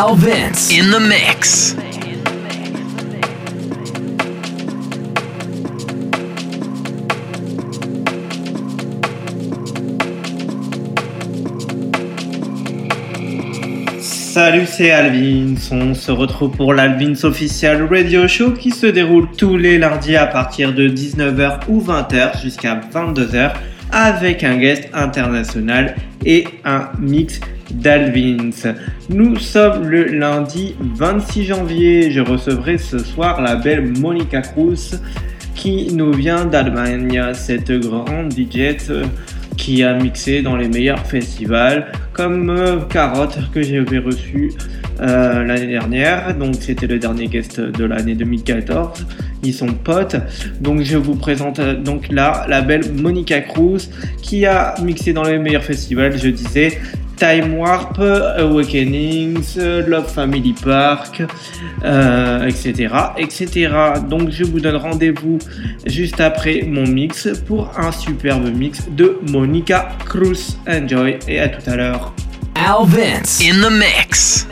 Al in the mix. Salut, c'est Alvin. On se retrouve pour l'Alvins Official Radio Show qui se déroule tous les lundis à partir de 19h ou 20h jusqu'à 22h avec un guest international et un mix d'Alvins. Nous sommes le lundi 26 janvier. Je recevrai ce soir la belle Monica Cruz qui nous vient d'Allemagne. Cette grande DJ qui a mixé dans les meilleurs festivals comme euh, Carotte que j'avais reçu euh, l'année dernière. Donc c'était le dernier guest de l'année 2014. Ils sont potes. Donc je vous présente euh, donc là la belle Monica Cruz qui a mixé dans les meilleurs festivals. Je disais Time Warp, Awakenings, Love Family Park, etc., etc. Donc je vous donne rendez-vous juste après mon mix pour un superbe mix de Monica Cruz. Enjoy et à tout à l'heure. Al Vince in the mix.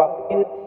for in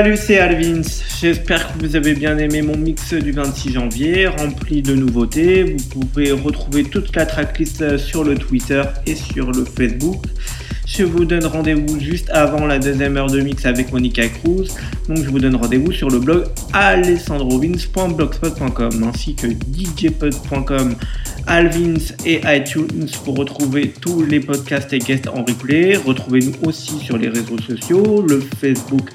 Salut, c'est Alvins. J'espère que vous avez bien aimé mon mix du 26 janvier, rempli de nouveautés. Vous pouvez retrouver toute la tracklist sur le Twitter et sur le Facebook. Je vous donne rendez-vous juste avant la deuxième heure de mix avec Monica Cruz. Donc je vous donne rendez-vous sur le blog alessandrovins.blogspot.com ainsi que djpod.com, Alvins et iTunes pour retrouver tous les podcasts et guests en replay. Retrouvez-nous aussi sur les réseaux sociaux, le Facebook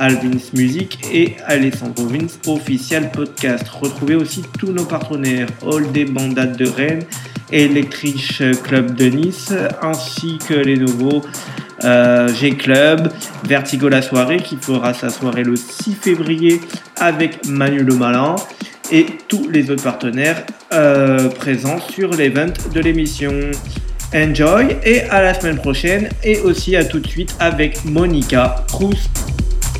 Alvins Music et Alessandro Vince Official Podcast. Retrouvez aussi tous nos partenaires All des Bandades de Rennes, Electric Club de Nice, ainsi que les nouveaux euh, G-Club, Vertigo la soirée qui fera sa soirée le 6 février avec Manu Le Malin et tous les autres partenaires euh, présents sur l'event de l'émission. Enjoy et à la semaine prochaine et aussi à tout de suite avec Monica Cruz.